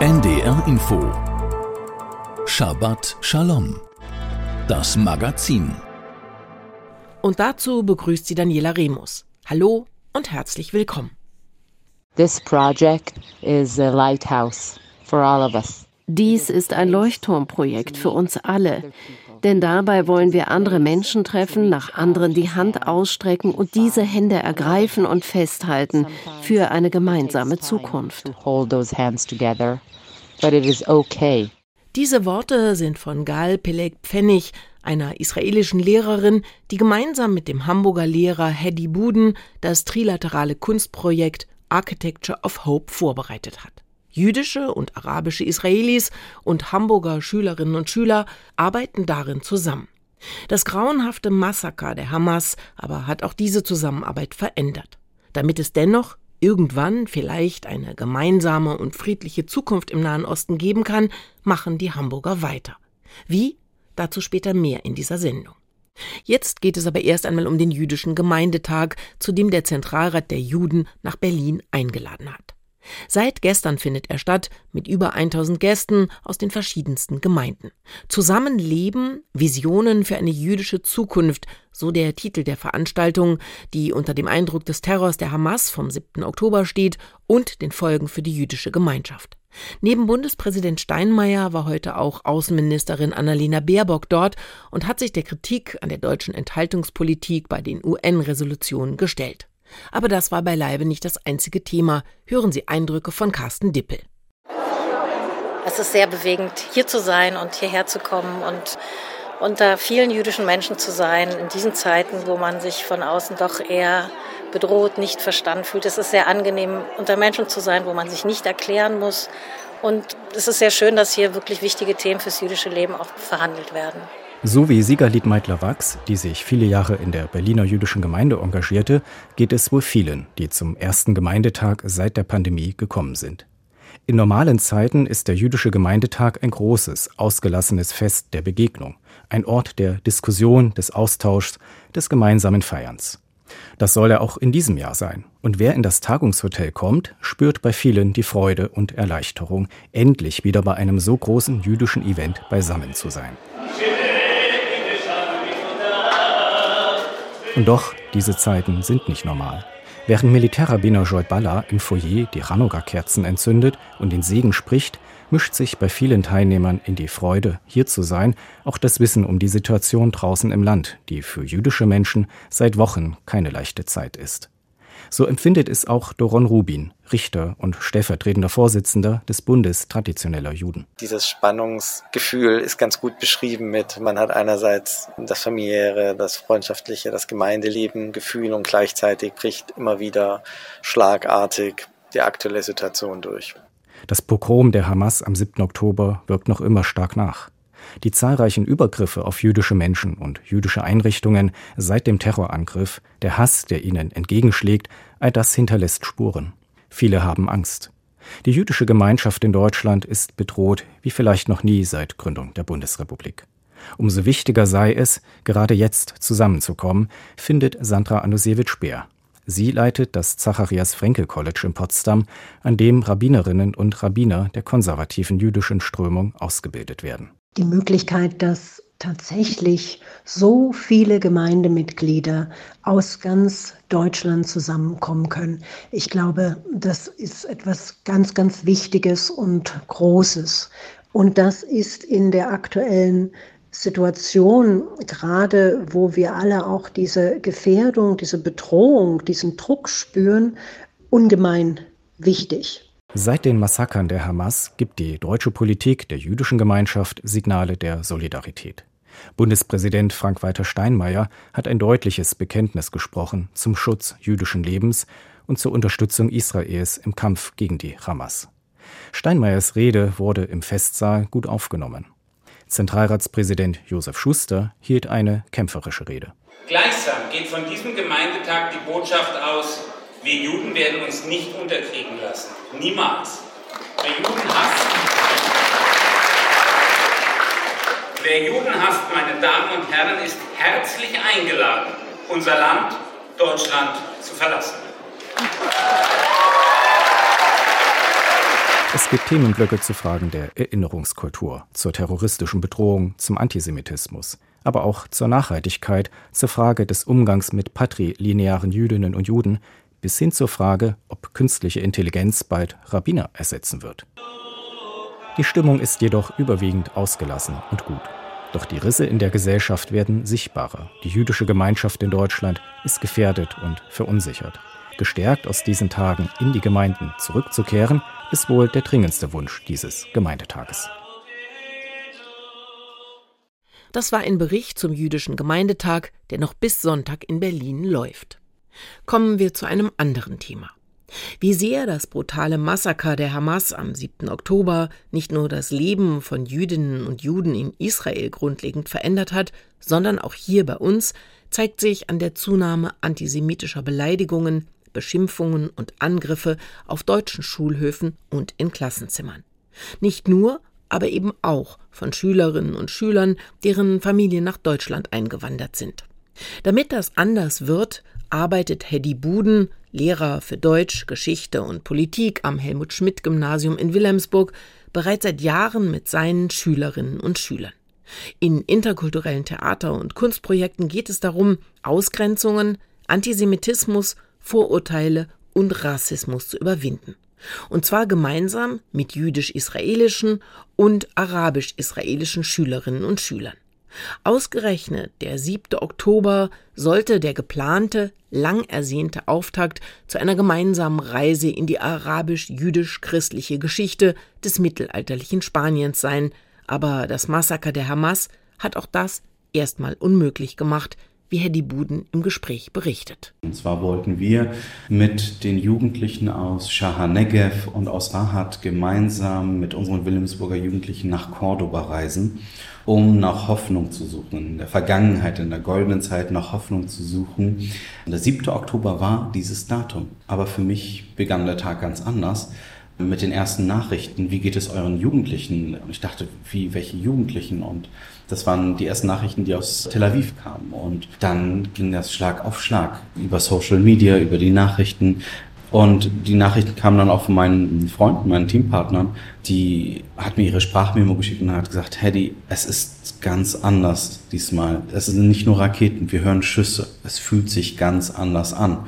NDR Info Shabbat Shalom Das Magazin Und dazu begrüßt sie Daniela Remus. Hallo und herzlich willkommen. This project is a lighthouse for all of us. Dies ist ein Leuchtturmprojekt für uns alle, denn dabei wollen wir andere Menschen treffen, nach anderen die Hand ausstrecken und diese Hände ergreifen und festhalten für eine gemeinsame Zukunft. Diese Worte sind von Gal Peleg Pfennig, einer israelischen Lehrerin, die gemeinsam mit dem Hamburger Lehrer Hedy Buden das trilaterale Kunstprojekt Architecture of Hope vorbereitet hat. Jüdische und arabische Israelis und Hamburger Schülerinnen und Schüler arbeiten darin zusammen. Das grauenhafte Massaker der Hamas aber hat auch diese Zusammenarbeit verändert. Damit es dennoch irgendwann vielleicht eine gemeinsame und friedliche Zukunft im Nahen Osten geben kann, machen die Hamburger weiter. Wie? Dazu später mehr in dieser Sendung. Jetzt geht es aber erst einmal um den jüdischen Gemeindetag, zu dem der Zentralrat der Juden nach Berlin eingeladen hat. Seit gestern findet er statt mit über 1000 Gästen aus den verschiedensten Gemeinden. Zusammenleben, Visionen für eine jüdische Zukunft, so der Titel der Veranstaltung, die unter dem Eindruck des Terrors der Hamas vom 7. Oktober steht und den Folgen für die jüdische Gemeinschaft. Neben Bundespräsident Steinmeier war heute auch Außenministerin Annalena Baerbock dort und hat sich der Kritik an der deutschen Enthaltungspolitik bei den UN-Resolutionen gestellt. Aber das war beileibe nicht das einzige Thema. Hören Sie Eindrücke von Carsten Dippel. Es ist sehr bewegend, hier zu sein und hierher zu kommen und unter vielen jüdischen Menschen zu sein, in diesen Zeiten, wo man sich von außen doch eher bedroht, nicht verstanden fühlt. Es ist sehr angenehm, unter Menschen zu sein, wo man sich nicht erklären muss. Und es ist sehr schön, dass hier wirklich wichtige Themen fürs jüdische Leben auch verhandelt werden. So wie Siegerlied Meitler-Wachs, die sich viele Jahre in der Berliner jüdischen Gemeinde engagierte, geht es wohl vielen, die zum ersten Gemeindetag seit der Pandemie gekommen sind. In normalen Zeiten ist der jüdische Gemeindetag ein großes, ausgelassenes Fest der Begegnung, ein Ort der Diskussion, des Austauschs, des gemeinsamen Feierns. Das soll er auch in diesem Jahr sein. Und wer in das Tagungshotel kommt, spürt bei vielen die Freude und Erleichterung, endlich wieder bei einem so großen jüdischen Event beisammen zu sein. Und doch, diese Zeiten sind nicht normal. Während Militärrabbiner Joy Balla im Foyer die Chanukka-Kerzen entzündet und den Segen spricht, mischt sich bei vielen Teilnehmern in die Freude, hier zu sein, auch das Wissen um die Situation draußen im Land, die für jüdische Menschen seit Wochen keine leichte Zeit ist. So empfindet es auch Doron Rubin, Richter und stellvertretender Vorsitzender des Bundes traditioneller Juden. Dieses Spannungsgefühl ist ganz gut beschrieben mit, man hat einerseits das familiäre, das freundschaftliche, das Gemeindeleben, Gefühl und gleichzeitig bricht immer wieder schlagartig die aktuelle Situation durch. Das Pogrom der Hamas am 7. Oktober wirkt noch immer stark nach. Die zahlreichen Übergriffe auf jüdische Menschen und jüdische Einrichtungen seit dem Terrorangriff, der Hass, der ihnen entgegenschlägt, all das hinterlässt Spuren. Viele haben Angst. Die jüdische Gemeinschaft in Deutschland ist bedroht wie vielleicht noch nie seit Gründung der Bundesrepublik. Umso wichtiger sei es, gerade jetzt zusammenzukommen, findet Sandra Anusewitsch-Speer. Sie leitet das Zacharias Frenkel College in Potsdam, an dem Rabbinerinnen und Rabbiner der konservativen jüdischen Strömung ausgebildet werden die Möglichkeit, dass tatsächlich so viele Gemeindemitglieder aus ganz Deutschland zusammenkommen können. Ich glaube, das ist etwas ganz, ganz Wichtiges und Großes. Und das ist in der aktuellen Situation, gerade wo wir alle auch diese Gefährdung, diese Bedrohung, diesen Druck spüren, ungemein wichtig. Seit den Massakern der Hamas gibt die deutsche Politik der jüdischen Gemeinschaft Signale der Solidarität. Bundespräsident Frank-Walter Steinmeier hat ein deutliches Bekenntnis gesprochen zum Schutz jüdischen Lebens und zur Unterstützung Israels im Kampf gegen die Hamas. Steinmeiers Rede wurde im Festsaal gut aufgenommen. Zentralratspräsident Josef Schuster hielt eine kämpferische Rede. Gleichsam geht von diesem Gemeindetag die Botschaft aus, wir Juden werden uns nicht unterkriegen lassen. Niemals. Wer Juden hasst, wer Juden meine Damen und Herren, ist herzlich eingeladen, unser Land, Deutschland, zu verlassen. Es gibt Themenblöcke zu Fragen der Erinnerungskultur, zur terroristischen Bedrohung, zum Antisemitismus, aber auch zur Nachhaltigkeit, zur Frage des Umgangs mit patrilinearen Jüdinnen und Juden, bis hin zur Frage, ob künstliche Intelligenz bald Rabbiner ersetzen wird. Die Stimmung ist jedoch überwiegend ausgelassen und gut. Doch die Risse in der Gesellschaft werden sichtbarer. Die jüdische Gemeinschaft in Deutschland ist gefährdet und verunsichert. Gestärkt aus diesen Tagen in die Gemeinden zurückzukehren, ist wohl der dringendste Wunsch dieses Gemeindetages. Das war ein Bericht zum jüdischen Gemeindetag, der noch bis Sonntag in Berlin läuft. Kommen wir zu einem anderen Thema. Wie sehr das brutale Massaker der Hamas am 7. Oktober nicht nur das Leben von Jüdinnen und Juden in Israel grundlegend verändert hat, sondern auch hier bei uns, zeigt sich an der Zunahme antisemitischer Beleidigungen, Beschimpfungen und Angriffe auf deutschen Schulhöfen und in Klassenzimmern. Nicht nur, aber eben auch von Schülerinnen und Schülern, deren Familien nach Deutschland eingewandert sind. Damit das anders wird, arbeitet Hedy Buden, Lehrer für Deutsch, Geschichte und Politik am Helmut Schmidt Gymnasium in Wilhelmsburg, bereits seit Jahren mit seinen Schülerinnen und Schülern. In interkulturellen Theater- und Kunstprojekten geht es darum, Ausgrenzungen, Antisemitismus, Vorurteile und Rassismus zu überwinden. Und zwar gemeinsam mit jüdisch-israelischen und arabisch-israelischen Schülerinnen und Schülern. Ausgerechnet der 7. Oktober sollte der geplante, lang ersehnte Auftakt zu einer gemeinsamen Reise in die arabisch-jüdisch-christliche Geschichte des mittelalterlichen Spaniens sein, aber das Massaker der Hamas hat auch das erstmal unmöglich gemacht, wie Herr Buden im Gespräch berichtet. Und zwar wollten wir mit den Jugendlichen aus Shahanegev und aus Rahat gemeinsam mit unseren Wilhelmsburger Jugendlichen nach Cordoba reisen, um nach Hoffnung zu suchen, in der Vergangenheit, in der goldenen Zeit nach Hoffnung zu suchen. Und der 7. Oktober war dieses Datum. Aber für mich begann der Tag ganz anders mit den ersten Nachrichten, wie geht es euren Jugendlichen? Und ich dachte, wie, welche Jugendlichen? Und das waren die ersten Nachrichten, die aus Tel Aviv kamen. Und dann ging das Schlag auf Schlag über Social Media, über die Nachrichten. Und die Nachrichten kamen dann auch von meinen Freunden, meinen Teampartnern. Die hat mir ihre Sprachmemo geschickt und hat gesagt, Hedy, es ist ganz anders diesmal. Es sind nicht nur Raketen, wir hören Schüsse. Es fühlt sich ganz anders an.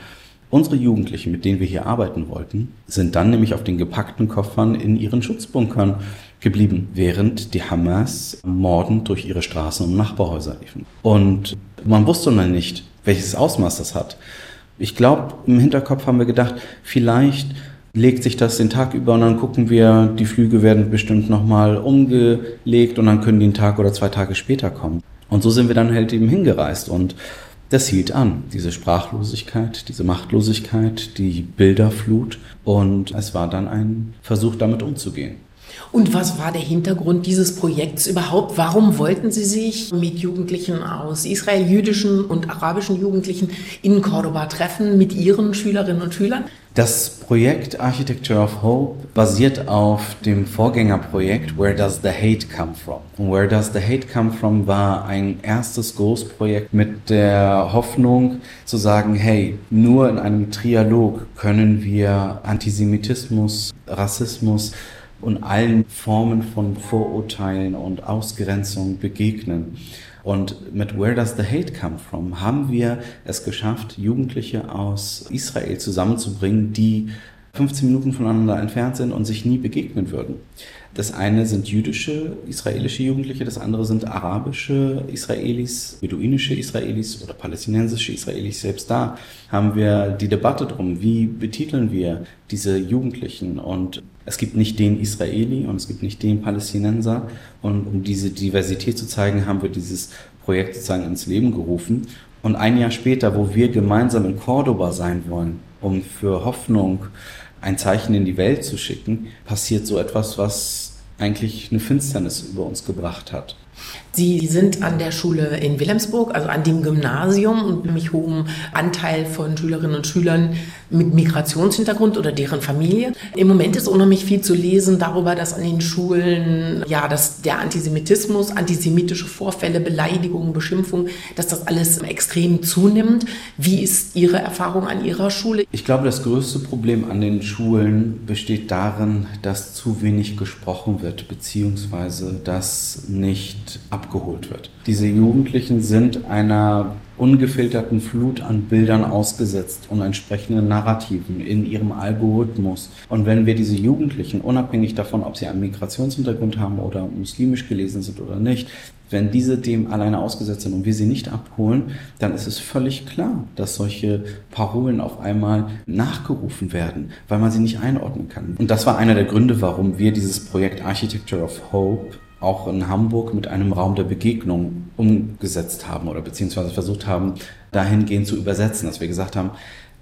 Unsere Jugendlichen, mit denen wir hier arbeiten wollten, sind dann nämlich auf den gepackten Koffern in ihren Schutzbunkern geblieben, während die Hamas mordend durch ihre Straßen und Nachbarhäuser liefen. Und man wusste noch nicht, welches Ausmaß das hat. Ich glaube, im Hinterkopf haben wir gedacht, vielleicht legt sich das den Tag über und dann gucken wir, die Flüge werden bestimmt nochmal umgelegt und dann können die einen Tag oder zwei Tage später kommen. Und so sind wir dann halt eben hingereist und das hielt an, diese Sprachlosigkeit, diese Machtlosigkeit, die Bilderflut. Und es war dann ein Versuch, damit umzugehen. Und was war der Hintergrund dieses Projekts überhaupt? Warum wollten Sie sich mit Jugendlichen aus Israel, jüdischen und arabischen Jugendlichen in Cordoba treffen, mit Ihren Schülerinnen und Schülern? Das Projekt Architecture of Hope basiert auf dem Vorgängerprojekt Where Does the Hate Come From? Und Where Does the Hate Come From war ein erstes Großprojekt mit der Hoffnung zu sagen, hey, nur in einem Trialog können wir Antisemitismus, Rassismus und allen Formen von Vorurteilen und Ausgrenzung begegnen. Und mit Where Does the Hate Come From haben wir es geschafft, Jugendliche aus Israel zusammenzubringen, die 15 Minuten voneinander entfernt sind und sich nie begegnen würden. Das eine sind jüdische israelische Jugendliche, das andere sind arabische Israelis, beduinische Israelis oder palästinensische Israelis. Selbst da haben wir die Debatte drum, wie betiteln wir diese Jugendlichen und es gibt nicht den Israeli und es gibt nicht den Palästinenser. Und um diese Diversität zu zeigen, haben wir dieses Projekt sozusagen ins Leben gerufen. Und ein Jahr später, wo wir gemeinsam in Cordoba sein wollen, um für Hoffnung ein Zeichen in die Welt zu schicken, passiert so etwas, was eigentlich eine Finsternis über uns gebracht hat. Sie sind an der Schule in Wilhelmsburg, also an dem Gymnasium und nämlich hohem Anteil von Schülerinnen und Schülern mit Migrationshintergrund oder deren Familie. Im Moment ist unheimlich viel zu lesen darüber, dass an den Schulen, ja, dass der Antisemitismus, antisemitische Vorfälle, Beleidigungen, Beschimpfungen, dass das alles extrem zunimmt. Wie ist Ihre Erfahrung an Ihrer Schule? Ich glaube, das größte Problem an den Schulen besteht darin, dass zu wenig gesprochen wird, beziehungsweise dass nicht abgeholt wird. Diese Jugendlichen sind einer ungefilterten Flut an Bildern ausgesetzt und entsprechenden Narrativen in ihrem Algorithmus. Und wenn wir diese Jugendlichen, unabhängig davon, ob sie einen Migrationshintergrund haben oder muslimisch gelesen sind oder nicht, wenn diese dem alleine ausgesetzt sind und wir sie nicht abholen, dann ist es völlig klar, dass solche Parolen auf einmal nachgerufen werden, weil man sie nicht einordnen kann. Und das war einer der Gründe, warum wir dieses Projekt Architecture of Hope auch in Hamburg mit einem Raum der Begegnung umgesetzt haben oder beziehungsweise versucht haben, dahingehend zu übersetzen, dass wir gesagt haben,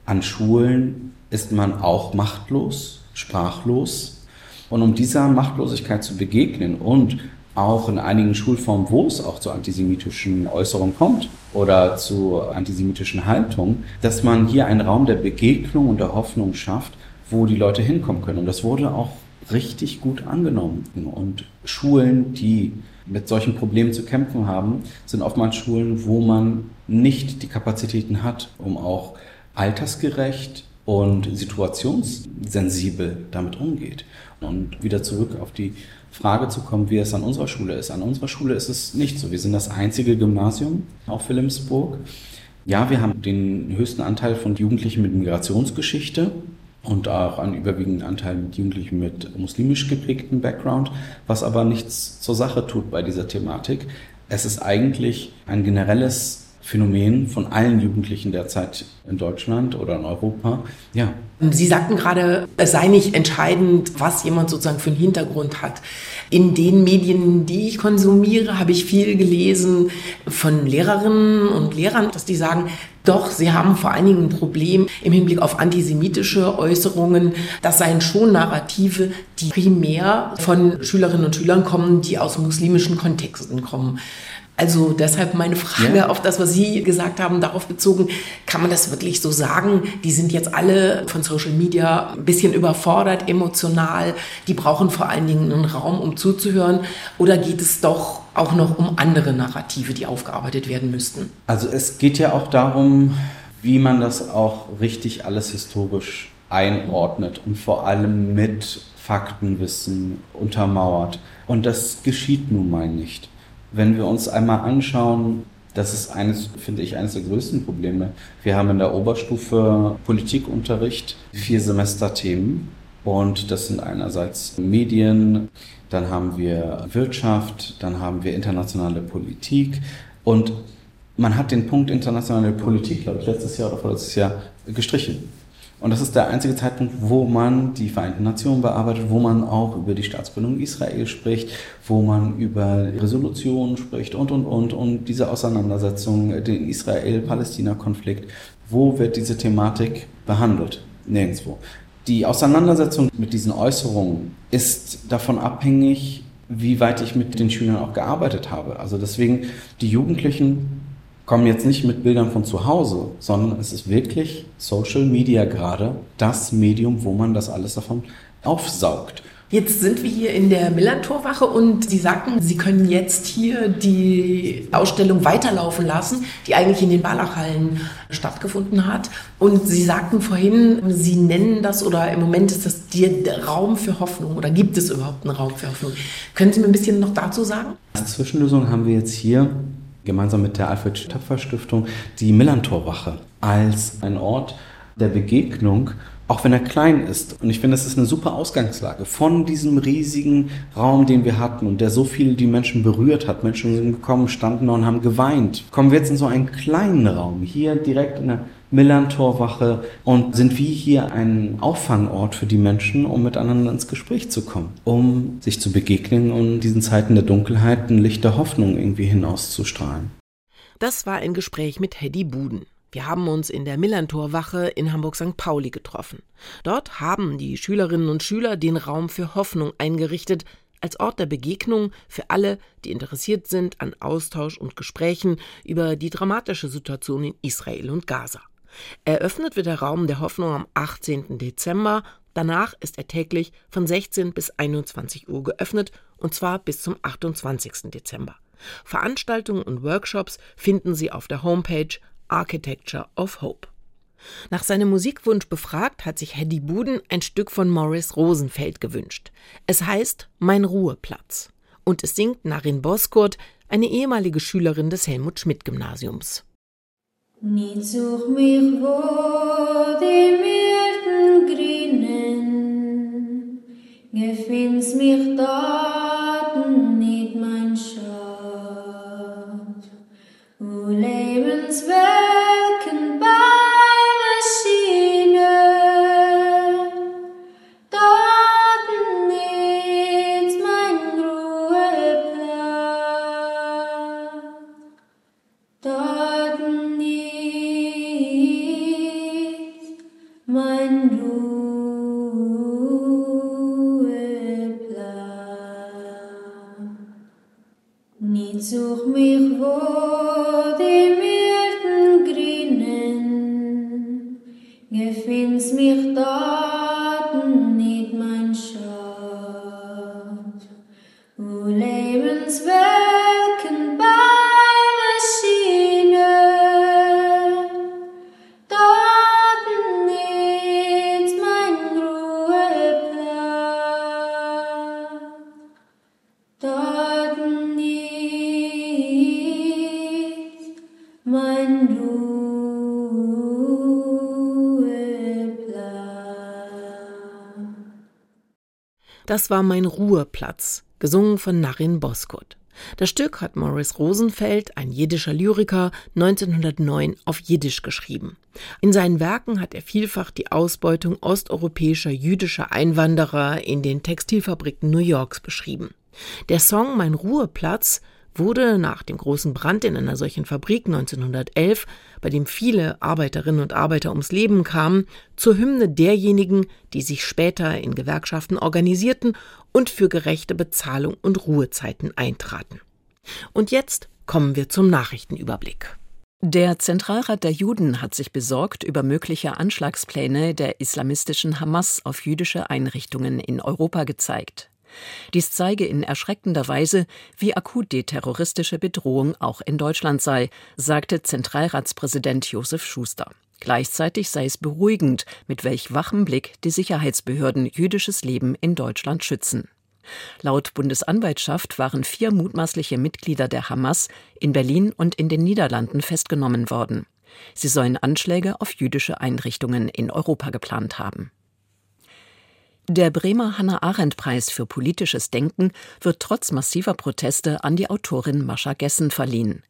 an Schulen ist man auch machtlos, sprachlos. Und um dieser Machtlosigkeit zu begegnen und auch in einigen Schulformen, wo es auch zu antisemitischen Äußerungen kommt oder zu antisemitischen Haltungen, dass man hier einen Raum der Begegnung und der Hoffnung schafft, wo die Leute hinkommen können. Und das wurde auch richtig gut angenommen. Und Schulen, die mit solchen Problemen zu kämpfen haben, sind oftmals Schulen, wo man nicht die Kapazitäten hat, um auch altersgerecht und situationssensibel damit umgeht. Und wieder zurück auf die Frage zu kommen, wie es an unserer Schule ist. An unserer Schule ist es nicht so. Wir sind das einzige Gymnasium auf Wilhelmsburg. Ja, wir haben den höchsten Anteil von Jugendlichen mit Migrationsgeschichte und auch einen überwiegenden Anteil mit Jugendlichen mit muslimisch geprägtem Background, was aber nichts zur Sache tut bei dieser Thematik. Es ist eigentlich ein generelles Phänomen von allen Jugendlichen derzeit in Deutschland oder in Europa. Ja. Sie sagten gerade, es sei nicht entscheidend, was jemand sozusagen für einen Hintergrund hat. In den Medien, die ich konsumiere, habe ich viel gelesen von Lehrerinnen und Lehrern, dass die sagen, doch, sie haben vor allen Dingen ein Problem im Hinblick auf antisemitische Äußerungen. Das seien schon Narrative, die primär von Schülerinnen und Schülern kommen, die aus muslimischen Kontexten kommen. Also deshalb meine Frage ja. auf das, was Sie gesagt haben, darauf bezogen, kann man das wirklich so sagen? Die sind jetzt alle von Social Media ein bisschen überfordert, emotional. Die brauchen vor allen Dingen einen Raum, um zuzuhören. Oder geht es doch auch noch um andere Narrative, die aufgearbeitet werden müssten? Also es geht ja auch darum, wie man das auch richtig alles historisch einordnet und vor allem mit Faktenwissen untermauert. Und das geschieht nun mal nicht. Wenn wir uns einmal anschauen, das ist eines, finde ich, eines der größten Probleme. Wir haben in der Oberstufe Politikunterricht vier Semesterthemen. Und das sind einerseits Medien, dann haben wir Wirtschaft, dann haben wir internationale Politik. Und man hat den Punkt internationale Politik, glaube ich, letztes Jahr oder vorletztes Jahr gestrichen. Und das ist der einzige Zeitpunkt, wo man die Vereinten Nationen bearbeitet, wo man auch über die Staatsgründung Israel spricht, wo man über Resolutionen spricht und, und, und, und diese Auseinandersetzung, den Israel-Palästina-Konflikt. Wo wird diese Thematik behandelt? Nirgendwo. Die Auseinandersetzung mit diesen Äußerungen ist davon abhängig, wie weit ich mit den Schülern auch gearbeitet habe. Also deswegen, die Jugendlichen kommen jetzt nicht mit Bildern von zu Hause, sondern es ist wirklich Social Media gerade das Medium, wo man das alles davon aufsaugt. Jetzt sind wir hier in der Millantorwache und Sie sagten, Sie können jetzt hier die Ausstellung weiterlaufen lassen, die eigentlich in den Balachhallen stattgefunden hat. Und Sie sagten vorhin, Sie nennen das oder im Moment ist das der Raum für Hoffnung oder gibt es überhaupt einen Raum für Hoffnung? Können Sie mir ein bisschen noch dazu sagen? Als Zwischenlösung haben wir jetzt hier gemeinsam mit der Alfred Töpfer Stiftung die Millantorwache als ein Ort der Begegnung, auch wenn er klein ist. Und ich finde, es ist eine super Ausgangslage von diesem riesigen Raum, den wir hatten und der so viele die Menschen berührt hat. Menschen sind gekommen, standen und haben geweint. Kommen wir jetzt in so einen kleinen Raum, hier direkt in der Millantorwache und sind wie hier ein Auffangort für die Menschen, um miteinander ins Gespräch zu kommen, um sich zu begegnen und in diesen Zeiten der Dunkelheit ein Licht der Hoffnung irgendwie hinauszustrahlen. Das war ein Gespräch mit Hedy Buden. Wir haben uns in der Millantorwache in Hamburg-St. Pauli getroffen. Dort haben die Schülerinnen und Schüler den Raum für Hoffnung eingerichtet, als Ort der Begegnung für alle, die interessiert sind an Austausch und Gesprächen über die dramatische Situation in Israel und Gaza. Eröffnet wird der Raum der Hoffnung am 18. Dezember. Danach ist er täglich von 16 bis 21 Uhr geöffnet und zwar bis zum 28. Dezember. Veranstaltungen und Workshops finden Sie auf der Homepage Architecture of Hope. Nach seinem Musikwunsch befragt, hat sich Hedy Buden ein Stück von Morris Rosenfeld gewünscht. Es heißt Mein Ruheplatz und es singt Narin Boskurt, eine ehemalige Schülerin des Helmut Schmidt Gymnasiums. Niet zoek mich wo die Myrten grünen, gefinds mich dort Das war mein Ruheplatz, gesungen von Narin Boskurt. Das Stück hat Morris Rosenfeld, ein jiddischer Lyriker, 1909 auf Jiddisch geschrieben. In seinen Werken hat er vielfach die Ausbeutung osteuropäischer jüdischer Einwanderer in den Textilfabriken New Yorks beschrieben. Der Song Mein Ruheplatz wurde nach dem großen Brand in einer solchen Fabrik 1911, bei dem viele Arbeiterinnen und Arbeiter ums Leben kamen, zur Hymne derjenigen, die sich später in Gewerkschaften organisierten und für gerechte Bezahlung und Ruhezeiten eintraten. Und jetzt kommen wir zum Nachrichtenüberblick. Der Zentralrat der Juden hat sich besorgt über mögliche Anschlagspläne der islamistischen Hamas auf jüdische Einrichtungen in Europa gezeigt. Dies zeige in erschreckender Weise, wie akut die terroristische Bedrohung auch in Deutschland sei, sagte Zentralratspräsident Josef Schuster. Gleichzeitig sei es beruhigend, mit welch wachem Blick die Sicherheitsbehörden jüdisches Leben in Deutschland schützen. Laut Bundesanwaltschaft waren vier mutmaßliche Mitglieder der Hamas in Berlin und in den Niederlanden festgenommen worden. Sie sollen Anschläge auf jüdische Einrichtungen in Europa geplant haben. Der Bremer Hannah-Arendt-Preis für politisches Denken wird trotz massiver Proteste an die Autorin Mascha Gessen verliehen.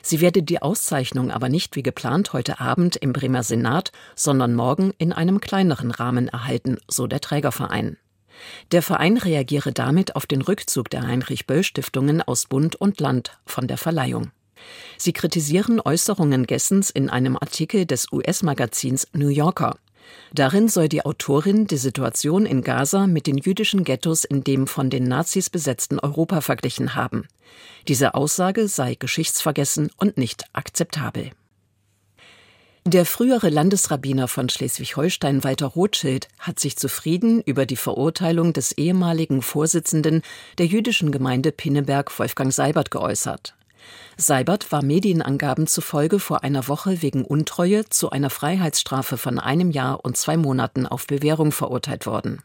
Sie werde die Auszeichnung aber nicht wie geplant heute Abend im Bremer Senat, sondern morgen in einem kleineren Rahmen erhalten, so der Trägerverein. Der Verein reagiere damit auf den Rückzug der Heinrich-Böll-Stiftungen aus Bund und Land von der Verleihung. Sie kritisieren Äußerungen Gessens in einem Artikel des US-Magazins New Yorker. Darin soll die Autorin die Situation in Gaza mit den jüdischen Ghettos in dem von den Nazis besetzten Europa verglichen haben. Diese Aussage sei geschichtsvergessen und nicht akzeptabel. Der frühere Landesrabbiner von Schleswig-Holstein Walter Rothschild hat sich zufrieden über die Verurteilung des ehemaligen Vorsitzenden der jüdischen Gemeinde Pinneberg Wolfgang Seibert geäußert. Seibert war Medienangaben zufolge vor einer Woche wegen Untreue zu einer Freiheitsstrafe von einem Jahr und zwei Monaten auf Bewährung verurteilt worden.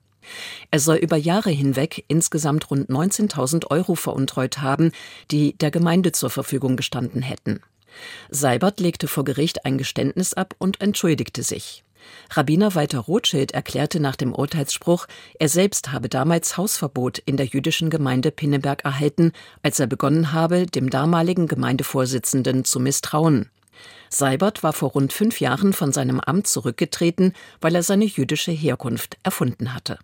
Er soll über Jahre hinweg insgesamt rund 19.000 Euro veruntreut haben, die der Gemeinde zur Verfügung gestanden hätten. Seibert legte vor Gericht ein Geständnis ab und entschuldigte sich. Rabbiner Walter Rothschild erklärte nach dem Urteilsspruch, er selbst habe damals Hausverbot in der jüdischen Gemeinde Pinneberg erhalten, als er begonnen habe, dem damaligen Gemeindevorsitzenden zu misstrauen. Seibert war vor rund fünf Jahren von seinem Amt zurückgetreten, weil er seine jüdische Herkunft erfunden hatte.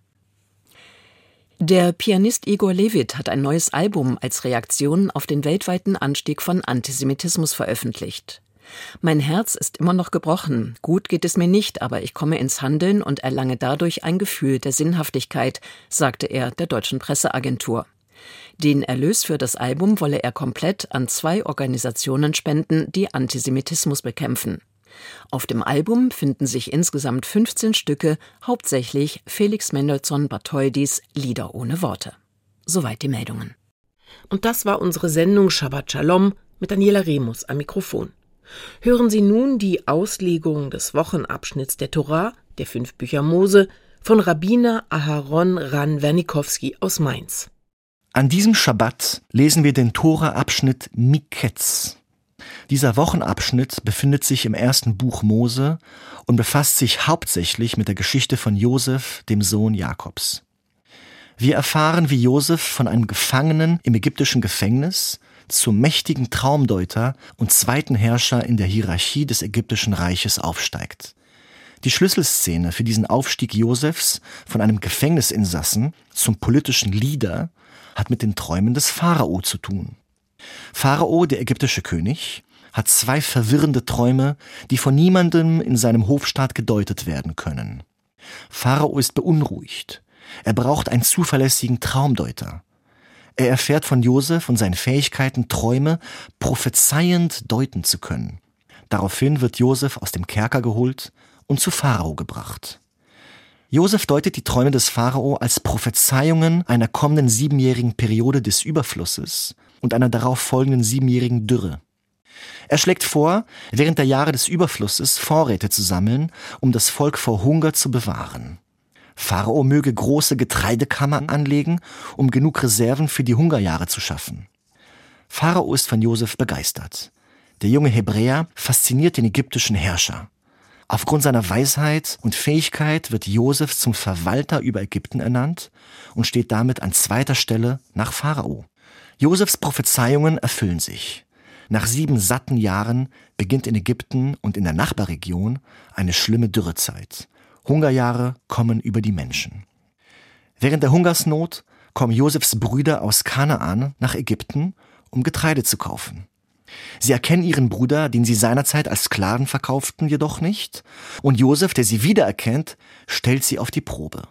Der Pianist Igor Levit hat ein neues Album als Reaktion auf den weltweiten Anstieg von Antisemitismus veröffentlicht. Mein Herz ist immer noch gebrochen. Gut geht es mir nicht, aber ich komme ins Handeln und erlange dadurch ein Gefühl der Sinnhaftigkeit, sagte er der deutschen Presseagentur. Den Erlös für das Album wolle er komplett an zwei Organisationen spenden, die Antisemitismus bekämpfen. Auf dem Album finden sich insgesamt 15 Stücke, hauptsächlich Felix Mendelssohn Bartholdis Lieder ohne Worte. Soweit die Meldungen. Und das war unsere Sendung Shabbat Shalom mit Daniela Remus am Mikrofon. Hören Sie nun die Auslegung des Wochenabschnitts der Torah, der fünf Bücher Mose, von Rabbiner Aharon Ran Wernikowski aus Mainz. An diesem Schabbat lesen wir den Tora-Abschnitt Miketz. Dieser Wochenabschnitt befindet sich im ersten Buch Mose und befasst sich hauptsächlich mit der Geschichte von Josef, dem Sohn Jakobs. Wir erfahren, wie Josef von einem Gefangenen im ägyptischen Gefängnis zum mächtigen Traumdeuter und zweiten Herrscher in der Hierarchie des ägyptischen Reiches aufsteigt. Die Schlüsselszene für diesen Aufstieg Josefs von einem Gefängnisinsassen zum politischen Leader hat mit den Träumen des Pharao zu tun. Pharao, der ägyptische König, hat zwei verwirrende Träume, die von niemandem in seinem Hofstaat gedeutet werden können. Pharao ist beunruhigt. Er braucht einen zuverlässigen Traumdeuter. Er erfährt von Josef und seinen Fähigkeiten, Träume prophezeiend deuten zu können. Daraufhin wird Josef aus dem Kerker geholt und zu Pharao gebracht. Josef deutet die Träume des Pharao als Prophezeiungen einer kommenden siebenjährigen Periode des Überflusses und einer darauf folgenden siebenjährigen Dürre. Er schlägt vor, während der Jahre des Überflusses Vorräte zu sammeln, um das Volk vor Hunger zu bewahren. Pharao möge große Getreidekammern anlegen, um genug Reserven für die Hungerjahre zu schaffen. Pharao ist von Josef begeistert. Der junge Hebräer fasziniert den ägyptischen Herrscher. Aufgrund seiner Weisheit und Fähigkeit wird Josef zum Verwalter über Ägypten ernannt und steht damit an zweiter Stelle nach Pharao. Josefs Prophezeiungen erfüllen sich. Nach sieben satten Jahren beginnt in Ägypten und in der Nachbarregion eine schlimme Dürrezeit. Hungerjahre kommen über die Menschen. Während der Hungersnot kommen Josefs Brüder aus Kanaan nach Ägypten, um Getreide zu kaufen. Sie erkennen ihren Bruder, den sie seinerzeit als Sklaven verkauften, jedoch nicht, und Josef, der sie wiedererkennt, stellt sie auf die Probe.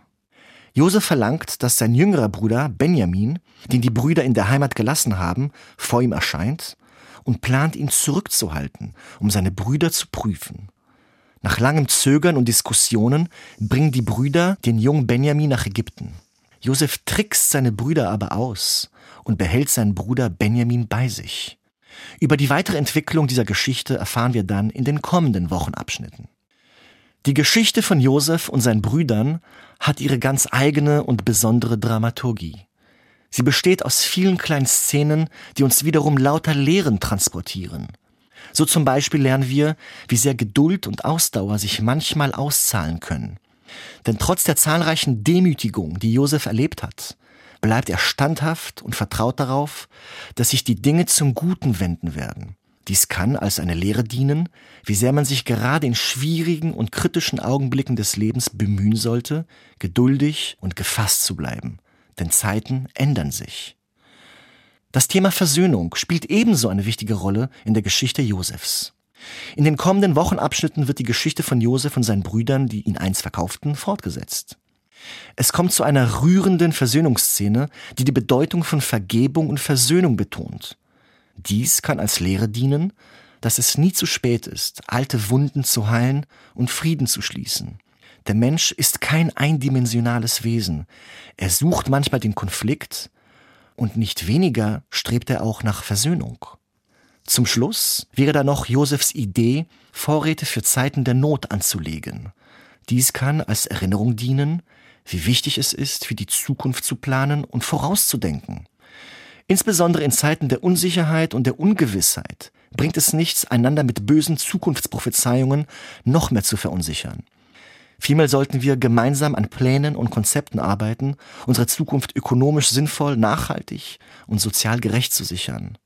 Josef verlangt, dass sein jüngerer Bruder Benjamin, den die Brüder in der Heimat gelassen haben, vor ihm erscheint und plant ihn zurückzuhalten, um seine Brüder zu prüfen. Nach langem Zögern und Diskussionen bringen die Brüder den jungen Benjamin nach Ägypten. Josef trickst seine Brüder aber aus und behält seinen Bruder Benjamin bei sich. Über die weitere Entwicklung dieser Geschichte erfahren wir dann in den kommenden Wochenabschnitten. Die Geschichte von Josef und seinen Brüdern hat ihre ganz eigene und besondere Dramaturgie. Sie besteht aus vielen kleinen Szenen, die uns wiederum lauter Lehren transportieren. So zum Beispiel lernen wir, wie sehr Geduld und Ausdauer sich manchmal auszahlen können. Denn trotz der zahlreichen Demütigungen, die Josef erlebt hat, bleibt er standhaft und vertraut darauf, dass sich die Dinge zum Guten wenden werden. Dies kann als eine Lehre dienen, wie sehr man sich gerade in schwierigen und kritischen Augenblicken des Lebens bemühen sollte, geduldig und gefasst zu bleiben. Denn Zeiten ändern sich. Das Thema Versöhnung spielt ebenso eine wichtige Rolle in der Geschichte Josefs. In den kommenden Wochenabschnitten wird die Geschichte von Josef und seinen Brüdern, die ihn einst verkauften, fortgesetzt. Es kommt zu einer rührenden Versöhnungsszene, die die Bedeutung von Vergebung und Versöhnung betont. Dies kann als Lehre dienen, dass es nie zu spät ist, alte Wunden zu heilen und Frieden zu schließen. Der Mensch ist kein eindimensionales Wesen. Er sucht manchmal den Konflikt, und nicht weniger strebt er auch nach Versöhnung. Zum Schluss wäre da noch Josefs Idee, Vorräte für Zeiten der Not anzulegen. Dies kann als Erinnerung dienen, wie wichtig es ist, für die Zukunft zu planen und vorauszudenken. Insbesondere in Zeiten der Unsicherheit und der Ungewissheit bringt es nichts, einander mit bösen Zukunftsprophezeiungen noch mehr zu verunsichern. Vielmehr sollten wir gemeinsam an Plänen und Konzepten arbeiten, unsere Zukunft ökonomisch sinnvoll, nachhaltig und sozial gerecht zu sichern.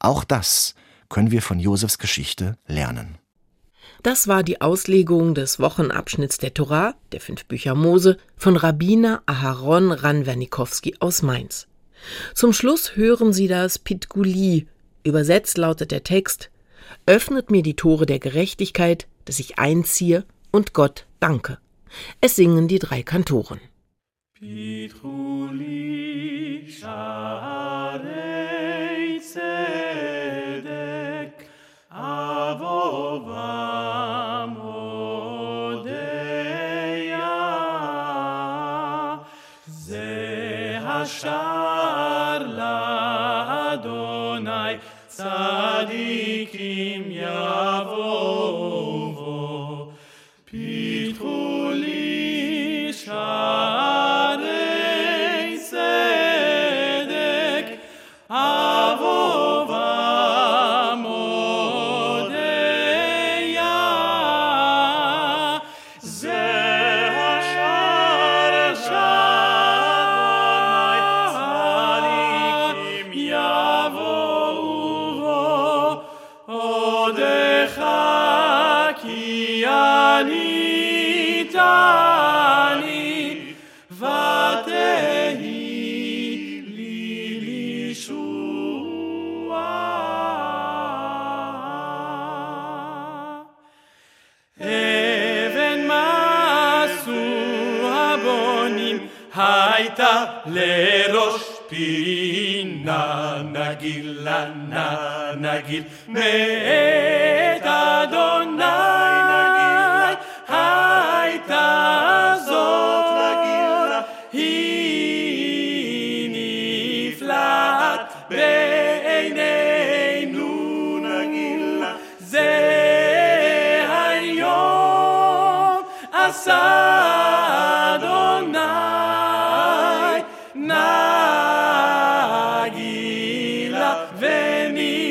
Auch das können wir von Josefs Geschichte lernen. Das war die Auslegung des Wochenabschnitts der Torah, der fünf Bücher Mose, von Rabbiner Aharon Ranwernikowski aus Mainz. Zum Schluss hören Sie das Pitguli. Übersetzt lautet der Text: Öffnet mir die Tore der Gerechtigkeit, dass ich einziehe und Gott Danke. Es singen die drei Kantoren. Petruli, Schare, Adonai, Nagila venismechavo.